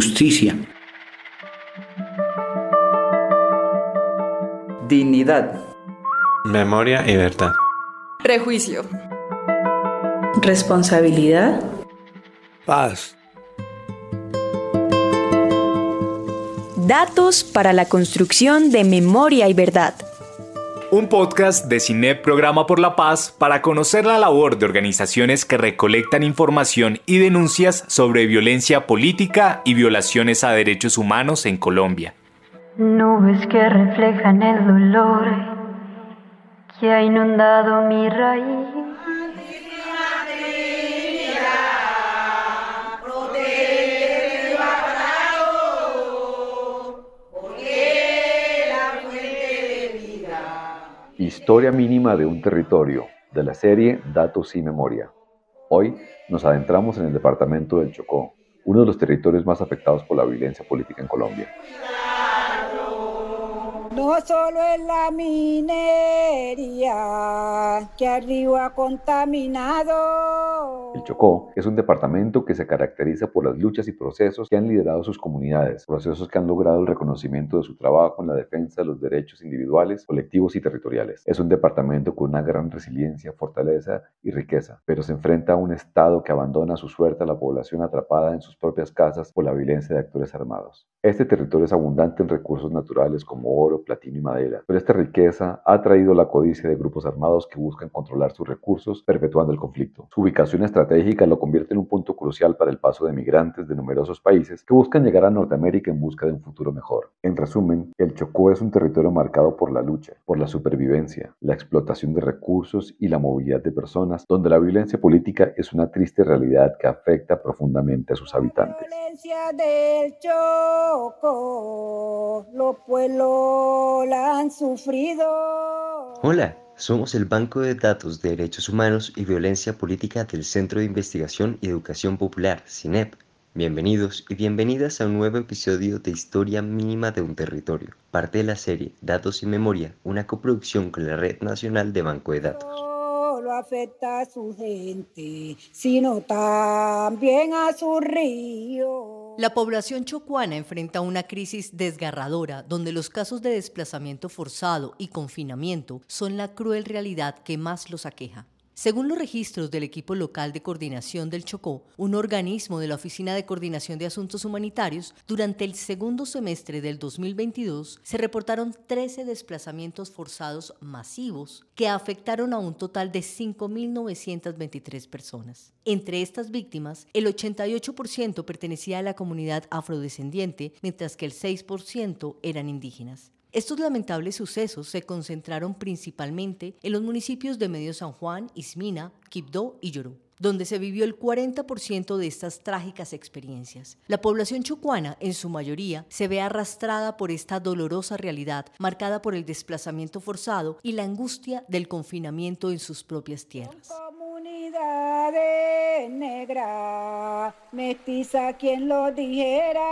justicia. Dignidad. Memoria y verdad. Prejuicio. Responsabilidad. Paz. Datos para la construcción de memoria y verdad. Un podcast de CINEP Programa por la Paz para conocer la labor de organizaciones que recolectan información y denuncias sobre violencia política y violaciones a derechos humanos en Colombia. Nubes que reflejan el dolor que ha inundado mi raíz. Historia mínima de un territorio, de la serie Datos y Memoria. Hoy nos adentramos en el departamento del Chocó, uno de los territorios más afectados por la violencia política en Colombia. No solo es la minería que arriba contaminado. El Chocó es un departamento que se caracteriza por las luchas y procesos que han liderado sus comunidades, procesos que han logrado el reconocimiento de su trabajo en la defensa de los derechos individuales, colectivos y territoriales. Es un departamento con una gran resiliencia, fortaleza y riqueza, pero se enfrenta a un Estado que abandona a su suerte a la población atrapada en sus propias casas por la violencia de actores armados. Este territorio es abundante en recursos naturales como oro, platino y madera, pero esta riqueza ha traído la codicia de grupos armados que buscan controlar sus recursos, perpetuando el conflicto. Su ubicación estratégica lo convierte en un punto crucial para el paso de migrantes de numerosos países que buscan llegar a Norteamérica en busca de un futuro mejor. En resumen, el Chocó es un territorio marcado por la lucha, por la supervivencia, la explotación de recursos y la movilidad de personas, donde la violencia política es una triste realidad que afecta profundamente a sus habitantes. Los pueblos la han sufrido. Hola. Somos el Banco de Datos de Derechos Humanos y Violencia Política del Centro de Investigación y Educación Popular, CINEP. Bienvenidos y bienvenidas a un nuevo episodio de Historia Mínima de un Territorio, parte de la serie Datos y Memoria, una coproducción con la Red Nacional de Banco de Datos. Afecta a su gente, sino también a su río. La población chocuana enfrenta una crisis desgarradora donde los casos de desplazamiento forzado y confinamiento son la cruel realidad que más los aqueja. Según los registros del equipo local de coordinación del Chocó, un organismo de la Oficina de Coordinación de Asuntos Humanitarios, durante el segundo semestre del 2022 se reportaron 13 desplazamientos forzados masivos que afectaron a un total de 5.923 personas. Entre estas víctimas, el 88% pertenecía a la comunidad afrodescendiente, mientras que el 6% eran indígenas. Estos lamentables sucesos se concentraron principalmente en los municipios de Medio San Juan, Ismina, Quibdó y Yorú donde se vivió el 40% de estas trágicas experiencias. La población chocuana, en su mayoría, se ve arrastrada por esta dolorosa realidad, marcada por el desplazamiento forzado y la angustia del confinamiento en sus propias tierras. Comunidades negra, mestiza quien lo dijera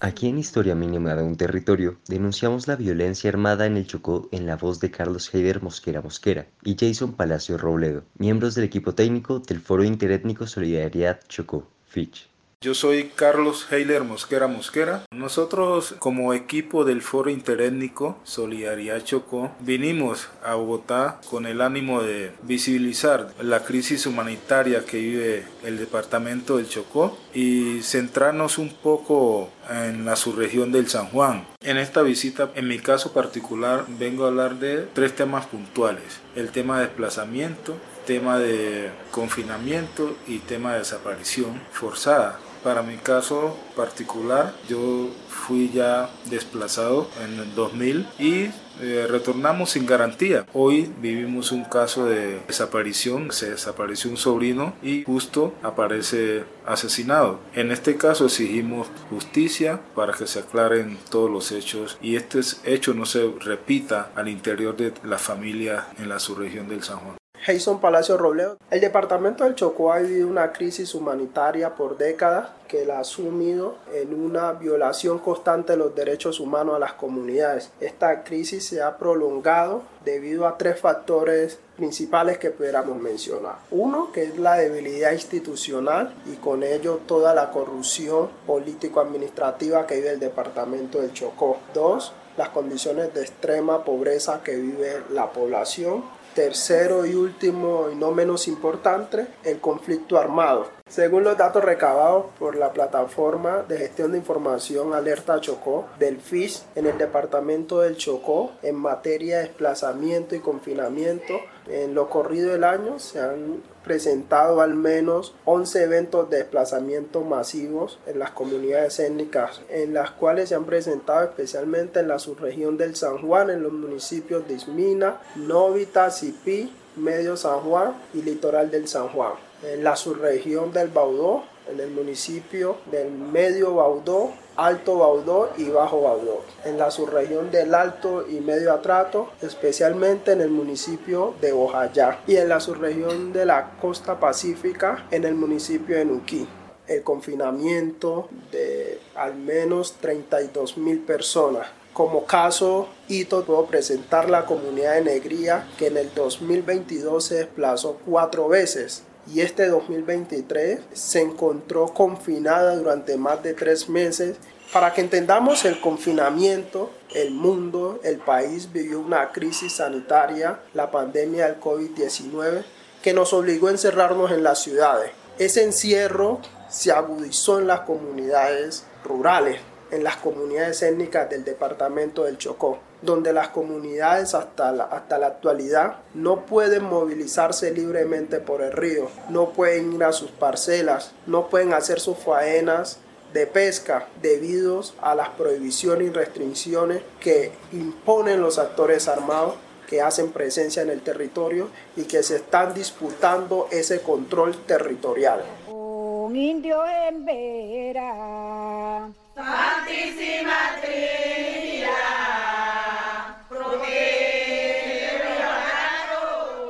Aquí en Historia Mínima de un Territorio denunciamos la violencia armada en el Chocó en la voz de Carlos Heider Mosquera Mosquera y Jason Palacio Robledo, miembros del equipo técnico del Foro Interétnico Solidaridad Chocó, Fitch. Yo soy Carlos Heiler Mosquera Mosquera. Nosotros como equipo del Foro Interétnico Solidaridad Chocó vinimos a Bogotá con el ánimo de visibilizar la crisis humanitaria que vive el departamento del Chocó y centrarnos un poco en la subregión del San Juan. En esta visita, en mi caso particular, vengo a hablar de tres temas puntuales. El tema de desplazamiento, tema de confinamiento y tema de desaparición forzada. Para mi caso particular, yo fui ya desplazado en el 2000 y eh, retornamos sin garantía. Hoy vivimos un caso de desaparición, se desapareció un sobrino y justo aparece asesinado. En este caso exigimos justicia para que se aclaren todos los hechos y este hecho no se repita al interior de la familia en la subregión del San Juan. Jason Palacio Robledo. El departamento del Chocó ha vivido una crisis humanitaria por décadas que la ha sumido en una violación constante de los derechos humanos a las comunidades. Esta crisis se ha prolongado debido a tres factores principales que pudiéramos mencionar. Uno, que es la debilidad institucional y con ello toda la corrupción político-administrativa que vive el departamento del Chocó. Dos, las condiciones de extrema pobreza que vive la población. Tercero y último y no menos importante, el conflicto armado. Según los datos recabados por la plataforma de gestión de información Alerta Chocó del FIS en el departamento del Chocó en materia de desplazamiento y confinamiento, en lo corrido del año se han presentado al menos 11 eventos de desplazamiento masivos en las comunidades étnicas, en las cuales se han presentado especialmente en la subregión del San Juan, en los municipios de Ismina, Novita, Cipí, Medio San Juan y Litoral del San Juan. En la subregión del Baudó, en el municipio del Medio Baudó, Alto Baudó y Bajo Baudó, en la subregión del Alto y Medio Atrato, especialmente en el municipio de Bojayá y en la subregión de la costa pacífica, en el municipio de Nuquí. El confinamiento de al menos 32 mil personas. Como caso hito puedo presentar la comunidad de Negría que en el 2022 se desplazó cuatro veces y este 2023 se encontró confinada durante más de tres meses. Para que entendamos el confinamiento, el mundo, el país vivió una crisis sanitaria, la pandemia del COVID-19, que nos obligó a encerrarnos en las ciudades. Ese encierro se agudizó en las comunidades rurales, en las comunidades étnicas del departamento del Chocó donde las comunidades hasta la, hasta la actualidad no pueden movilizarse libremente por el río, no pueden ir a sus parcelas, no pueden hacer sus faenas de pesca debido a las prohibiciones y restricciones que imponen los actores armados que hacen presencia en el territorio y que se están disputando ese control territorial. Un indio en vera.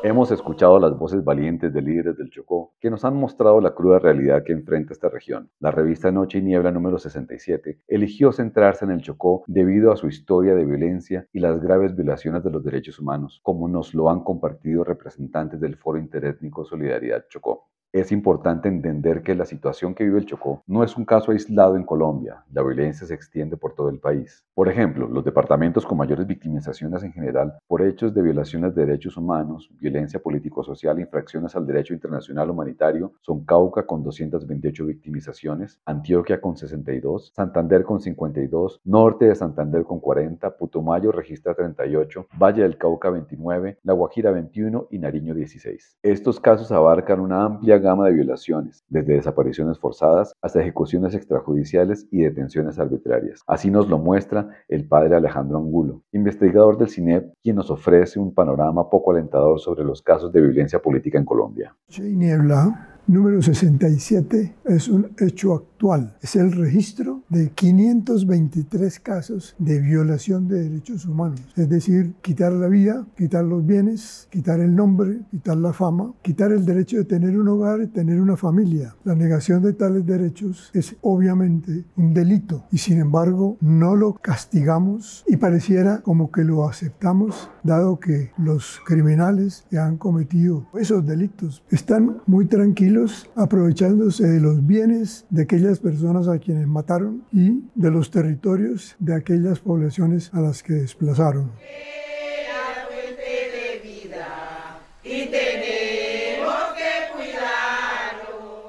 Hemos escuchado las voces valientes de líderes del Chocó que nos han mostrado la cruda realidad que enfrenta esta región. La revista Noche y Niebla número 67 eligió centrarse en el Chocó debido a su historia de violencia y las graves violaciones de los derechos humanos, como nos lo han compartido representantes del Foro Interétnico Solidaridad Chocó. Es importante entender que la situación que vive el Chocó no es un caso aislado en Colombia, la violencia se extiende por todo el país. Por ejemplo, los departamentos con mayores victimizaciones en general por hechos de violaciones de derechos humanos, violencia político-social, infracciones al derecho internacional humanitario son Cauca con 228 victimizaciones, Antioquia con 62, Santander con 52, Norte de Santander con 40, Putumayo registra 38, Valle del Cauca 29, La Guajira 21 y Nariño 16. Estos casos abarcan una amplia de violaciones, desde desapariciones forzadas hasta ejecuciones extrajudiciales y detenciones arbitrarias. Así nos lo muestra el padre Alejandro Angulo, investigador del CINEP, quien nos ofrece un panorama poco alentador sobre los casos de violencia política en Colombia. Niebla número 67 es un hecho actual. Es el registro de 523 casos de violación de derechos humanos. Es decir, quitar la vida, quitar los bienes, quitar el nombre, quitar la fama, quitar el derecho de tener un hogar y tener una familia. La negación de tales derechos es obviamente un delito y sin embargo no lo castigamos y pareciera como que lo aceptamos dado que los criminales que han cometido esos delitos están muy tranquilos aprovechándose de los bienes de aquellas personas a quienes mataron y de los territorios de aquellas poblaciones a las que desplazaron.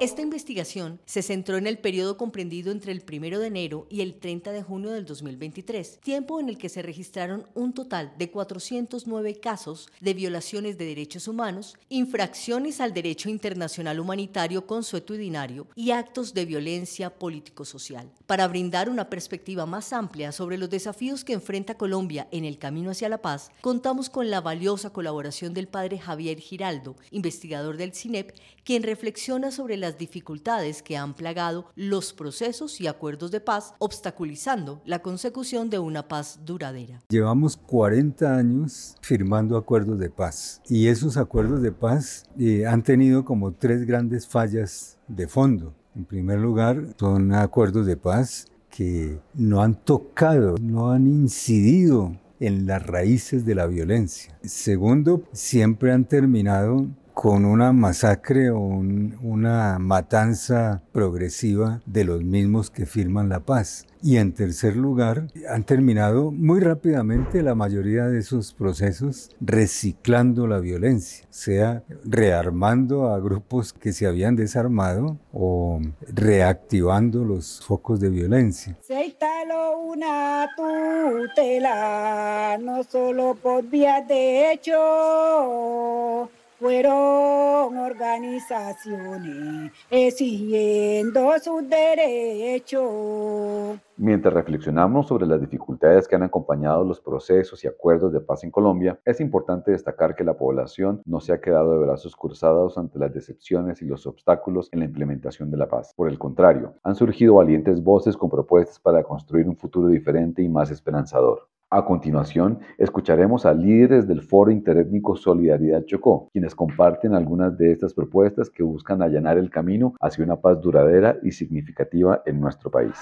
Esta investigación se centró en el periodo comprendido entre el 1 de enero y el 30 de junio del 2023, tiempo en el que se registraron un total de 409 casos de violaciones de derechos humanos, infracciones al derecho internacional humanitario consuetudinario y actos de violencia político-social. Para brindar una perspectiva más amplia sobre los desafíos que enfrenta Colombia en el camino hacia la paz, contamos con la valiosa colaboración del padre Javier Giraldo, investigador del CINEP, quien reflexiona sobre las las dificultades que han plagado los procesos y acuerdos de paz, obstaculizando la consecución de una paz duradera. Llevamos 40 años firmando acuerdos de paz y esos acuerdos de paz eh, han tenido como tres grandes fallas de fondo. En primer lugar, son acuerdos de paz que no han tocado, no han incidido en las raíces de la violencia. Segundo, siempre han terminado con una masacre o una matanza progresiva de los mismos que firman la paz. Y en tercer lugar, han terminado muy rápidamente la mayoría de esos procesos reciclando la violencia, sea rearmando a grupos que se habían desarmado o reactivando los focos de violencia. Se instaló una tutela, no solo por vías de hecho fueron organizaciones exigiendo sus derechos. Mientras reflexionamos sobre las dificultades que han acompañado los procesos y acuerdos de paz en Colombia, es importante destacar que la población no se ha quedado de brazos cruzados ante las decepciones y los obstáculos en la implementación de la paz. Por el contrario, han surgido valientes voces con propuestas para construir un futuro diferente y más esperanzador. A continuación, escucharemos a líderes del Foro Interétnico Solidaridad Chocó, quienes comparten algunas de estas propuestas que buscan allanar el camino hacia una paz duradera y significativa en nuestro país.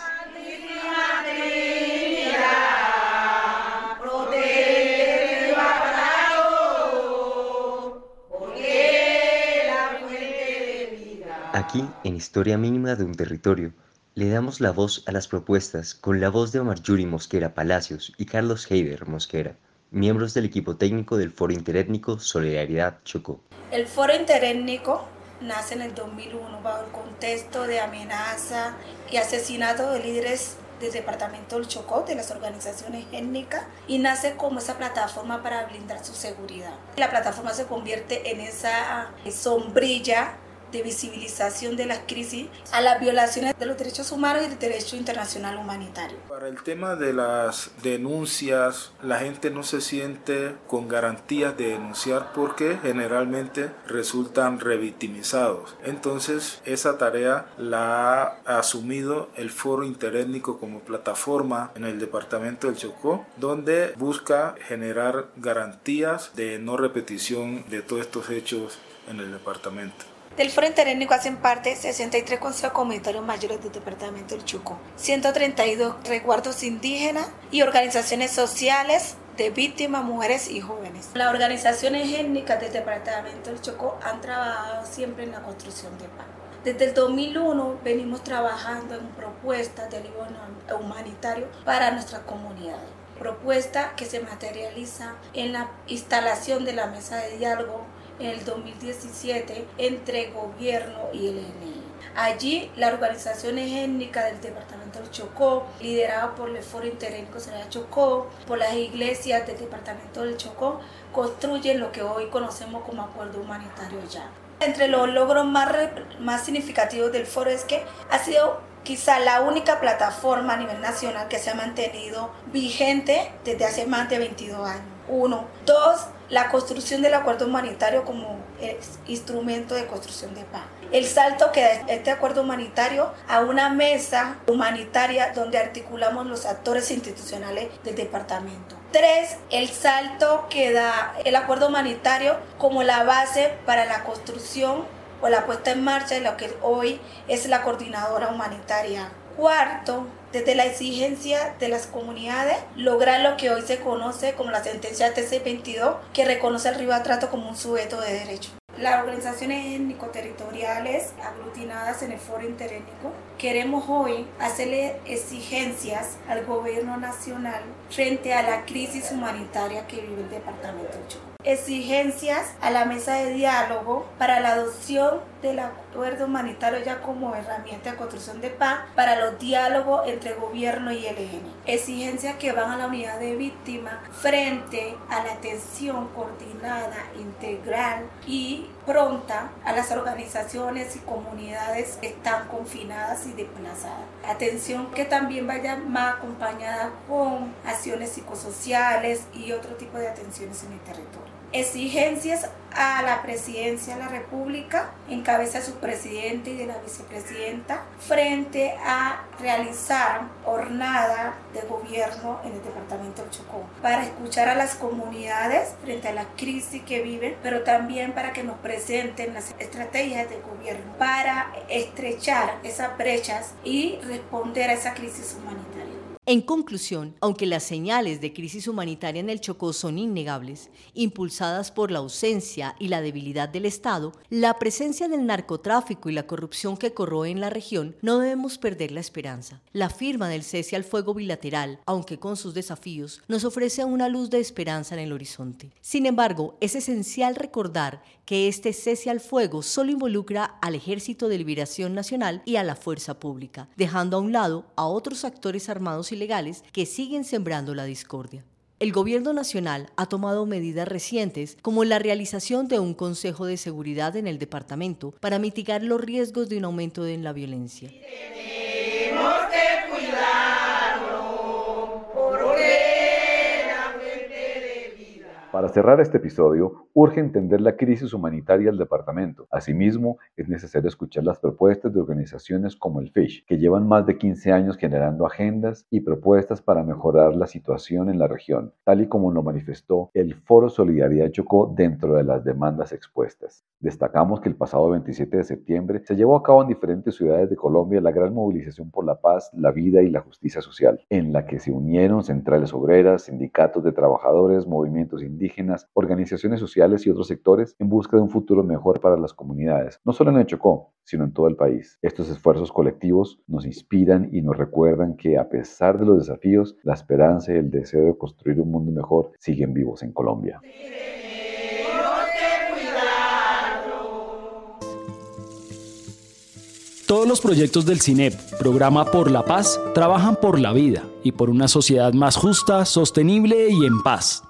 Aquí, en Historia Mínima de un Territorio, le damos la voz a las propuestas con la voz de Omar Yuri Mosquera Palacios y Carlos Heider Mosquera, miembros del equipo técnico del Foro Interétnico Solidaridad Chocó. El Foro Interétnico nace en el 2001 bajo el contexto de amenaza y asesinato de líderes del departamento del Chocó, de las organizaciones étnicas, y nace como esa plataforma para blindar su seguridad. La plataforma se convierte en esa sombrilla de visibilización de las crisis a las violaciones de los derechos humanos y del derecho internacional humanitario. Para el tema de las denuncias, la gente no se siente con garantías de denunciar porque generalmente resultan revictimizados. Entonces, esa tarea la ha asumido el Foro Interétnico como plataforma en el departamento del Chocó, donde busca generar garantías de no repetición de todos estos hechos en el departamento. Del Foro Interétnico hacen parte 63 consejos comunitarios mayores del departamento del Chuco, 132 resguardos indígenas y organizaciones sociales de víctimas, mujeres y jóvenes. Las organizaciones étnicas del departamento del Chocó han trabajado siempre en la construcción de paz. Desde el 2001 venimos trabajando en propuestas de alivio humanitario para nuestras comunidades. Propuesta que se materializa en la instalación de la mesa de diálogo en el 2017 entre gobierno y el ENI. Allí, la organización étnica del departamento del Chocó, liderada por el Foro Interétnico Será Chocó, por las iglesias del departamento del Chocó, construyen lo que hoy conocemos como acuerdo humanitario ya. Entre los logros más, más significativos del foro es que ha sido quizá la única plataforma a nivel nacional que se ha mantenido vigente desde hace más de 22 años. Uno. Dos, la construcción del acuerdo humanitario como instrumento de construcción de paz. El salto que da este acuerdo humanitario a una mesa humanitaria donde articulamos los actores institucionales del departamento. Tres, el salto que da el acuerdo humanitario como la base para la construcción o la puesta en marcha de lo que hoy es la coordinadora humanitaria. Cuarto, desde la exigencia de las comunidades, lograr lo que hoy se conoce como la sentencia TC22, que reconoce al ribatrato como un sujeto de derecho. Las organizaciones étnico-territoriales aglutinadas en el foro interétnico queremos hoy hacerle exigencias al gobierno nacional frente a la crisis humanitaria que vive el departamento de Chocó exigencias a la mesa de diálogo para la adopción del acuerdo humanitario ya como herramienta de construcción de paz para los diálogos entre gobierno y el ELN. Exigencias que van a la unidad de víctimas frente a la atención coordinada, integral y pronta a las organizaciones y comunidades que están confinadas y desplazadas. Atención que también vaya más acompañada con acciones psicosociales y otro tipo de atenciones en el territorio. Exigencias a la presidencia de la República, en cabeza de su presidente y de la vicepresidenta, frente a realizar jornada de gobierno en el departamento del Chocó, para escuchar a las comunidades frente a la crisis que viven, pero también para que nos presenten las estrategias de gobierno para estrechar esas brechas y responder a esa crisis humanitaria. En conclusión, aunque las señales de crisis humanitaria en el Chocó son innegables, impulsadas por la ausencia y la debilidad del Estado, la presencia del narcotráfico y la corrupción que corroe en la región, no debemos perder la esperanza. La firma del cese al fuego bilateral, aunque con sus desafíos, nos ofrece una luz de esperanza en el horizonte. Sin embargo, es esencial recordar que este cese al fuego solo involucra al Ejército de Liberación Nacional y a la fuerza pública, dejando a un lado a otros actores armados y legales que siguen sembrando la discordia. El gobierno nacional ha tomado medidas recientes como la realización de un Consejo de Seguridad en el departamento para mitigar los riesgos de un aumento en la violencia. Para cerrar este episodio, urge entender la crisis humanitaria del departamento. Asimismo, es necesario escuchar las propuestas de organizaciones como el FISH, que llevan más de 15 años generando agendas y propuestas para mejorar la situación en la región, tal y como lo manifestó el Foro Solidaridad Chocó dentro de las demandas expuestas. Destacamos que el pasado 27 de septiembre se llevó a cabo en diferentes ciudades de Colombia la gran movilización por la paz, la vida y la justicia social, en la que se unieron centrales obreras, sindicatos de trabajadores, movimientos indígenas, indígenas, organizaciones sociales y otros sectores en busca de un futuro mejor para las comunidades, no solo en el Chocó, sino en todo el país. Estos esfuerzos colectivos nos inspiran y nos recuerdan que a pesar de los desafíos, la esperanza y el deseo de construir un mundo mejor siguen vivos en Colombia. Todos los proyectos del CINEP, Programa por la Paz, trabajan por la vida y por una sociedad más justa, sostenible y en paz.